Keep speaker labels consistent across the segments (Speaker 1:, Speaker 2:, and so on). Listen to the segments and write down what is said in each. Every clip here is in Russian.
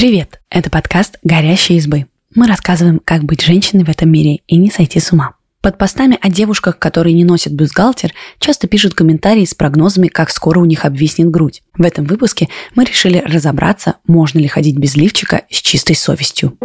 Speaker 1: Привет! Это подкаст «Горящие избы». Мы рассказываем, как быть женщиной в этом мире и не сойти с ума. Под постами о девушках, которые не носят бюстгальтер, часто пишут комментарии с прогнозами, как скоро у них обвиснет грудь. В этом выпуске мы решили разобраться, можно ли ходить без лифчика с чистой совестью.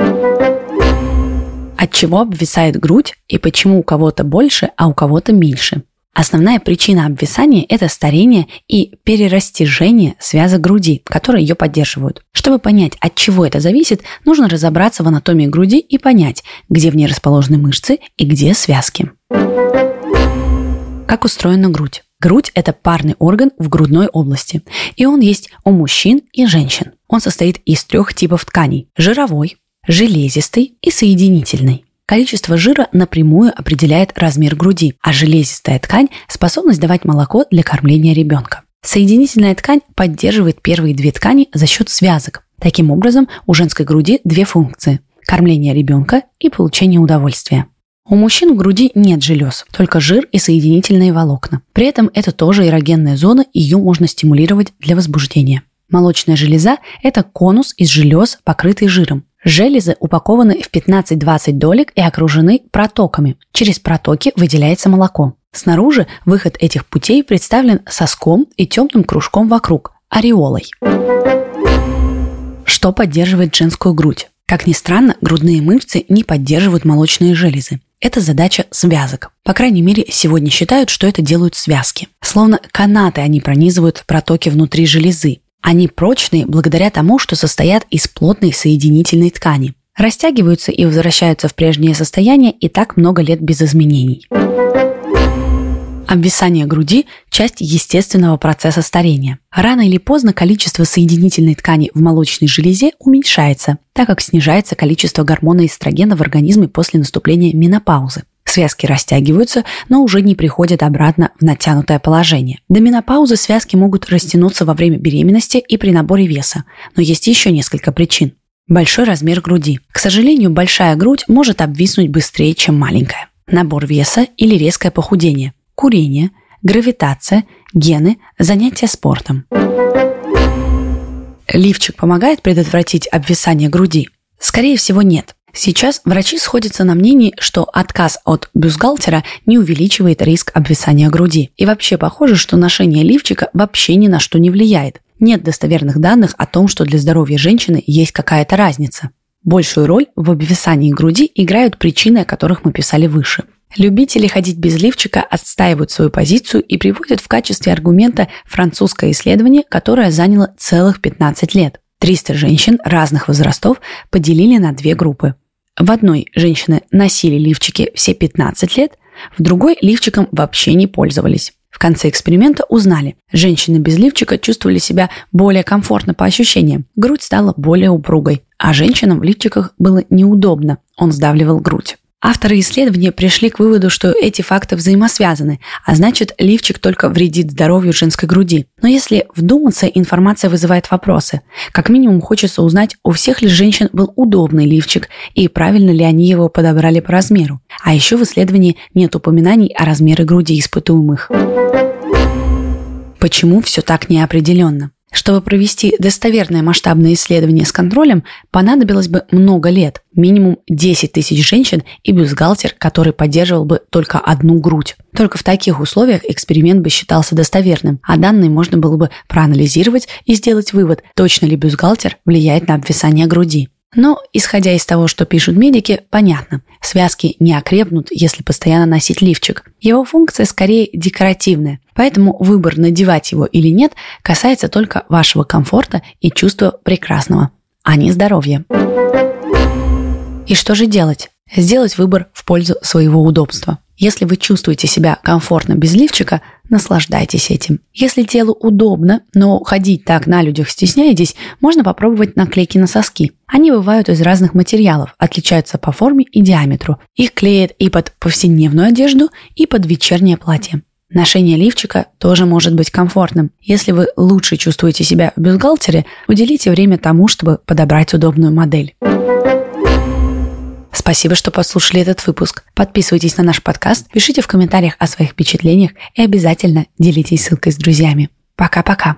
Speaker 1: От чего обвисает грудь и почему у кого-то больше, а у кого-то меньше – Основная причина обвисания – это старение и перерастяжение связок груди, которые ее поддерживают. Чтобы понять, от чего это зависит, нужно разобраться в анатомии груди и понять, где в ней расположены мышцы и где связки. Как устроена грудь? Грудь – это парный орган в грудной области, и он есть у мужчин и женщин. Он состоит из трех типов тканей – жировой, железистой и соединительной. Количество жира напрямую определяет размер груди, а железистая ткань – способность давать молоко для кормления ребенка. Соединительная ткань поддерживает первые две ткани за счет связок. Таким образом, у женской груди две функции – кормление ребенка и получение удовольствия. У мужчин в груди нет желез, только жир и соединительные волокна. При этом это тоже эрогенная зона, ее можно стимулировать для возбуждения. Молочная железа – это конус из желез, покрытый жиром. Железы упакованы в 15-20 долек и окружены протоками. Через протоки выделяется молоко. Снаружи выход этих путей представлен соском и темным кружком вокруг – ореолой. Что поддерживает женскую грудь? Как ни странно, грудные мышцы не поддерживают молочные железы. Это задача связок. По крайней мере, сегодня считают, что это делают связки. Словно канаты они пронизывают протоки внутри железы. Они прочные благодаря тому, что состоят из плотной соединительной ткани. Растягиваются и возвращаются в прежнее состояние и так много лет без изменений. Обвисание груди – часть естественного процесса старения. Рано или поздно количество соединительной ткани в молочной железе уменьшается, так как снижается количество гормона эстрогена в организме после наступления менопаузы. Связки растягиваются, но уже не приходят обратно в натянутое положение. До менопаузы связки могут растянуться во время беременности и при наборе веса, но есть еще несколько причин. Большой размер груди. К сожалению, большая грудь может обвиснуть быстрее, чем маленькая. Набор веса или резкое похудение. Курение, гравитация, гены, занятия спортом. Лифчик помогает предотвратить обвисание груди? Скорее всего, нет. Сейчас врачи сходятся на мнении, что отказ от бюстгальтера не увеличивает риск обвисания груди. И вообще похоже, что ношение лифчика вообще ни на что не влияет. Нет достоверных данных о том, что для здоровья женщины есть какая-то разница. Большую роль в обвисании груди играют причины, о которых мы писали выше. Любители ходить без лифчика отстаивают свою позицию и приводят в качестве аргумента французское исследование, которое заняло целых 15 лет. 300 женщин разных возрастов поделили на две группы. В одной женщины носили лифчики все 15 лет, в другой лифчиком вообще не пользовались. В конце эксперимента узнали, женщины без лифчика чувствовали себя более комфортно по ощущениям, грудь стала более упругой, а женщинам в лифчиках было неудобно, он сдавливал грудь. Авторы исследования пришли к выводу, что эти факты взаимосвязаны, а значит, лифчик только вредит здоровью женской груди. Но если вдуматься, информация вызывает вопросы. Как минимум хочется узнать, у всех ли женщин был удобный лифчик и правильно ли они его подобрали по размеру. А еще в исследовании нет упоминаний о размере груди испытуемых. Почему все так неопределенно? Чтобы провести достоверное масштабное исследование с контролем, понадобилось бы много лет, минимум 10 тысяч женщин и бюстгальтер, который поддерживал бы только одну грудь. Только в таких условиях эксперимент бы считался достоверным, а данные можно было бы проанализировать и сделать вывод, точно ли бюстгальтер влияет на обвисание груди. Но, исходя из того, что пишут медики, понятно, связки не окрепнут, если постоянно носить лифчик. Его функция скорее декоративная, поэтому выбор надевать его или нет касается только вашего комфорта и чувства прекрасного, а не здоровья. И что же делать? Сделать выбор в пользу своего удобства. Если вы чувствуете себя комфортно без лифчика, наслаждайтесь этим. Если телу удобно, но ходить так на людях стесняетесь, можно попробовать наклейки на соски. Они бывают из разных материалов, отличаются по форме и диаметру. Их клеят и под повседневную одежду, и под вечернее платье. Ношение лифчика тоже может быть комфортным. Если вы лучше чувствуете себя в бюстгальтере, уделите время тому, чтобы подобрать удобную модель. Спасибо, что послушали этот выпуск. Подписывайтесь на наш подкаст, пишите в комментариях о своих впечатлениях и обязательно делитесь ссылкой с друзьями. Пока-пока.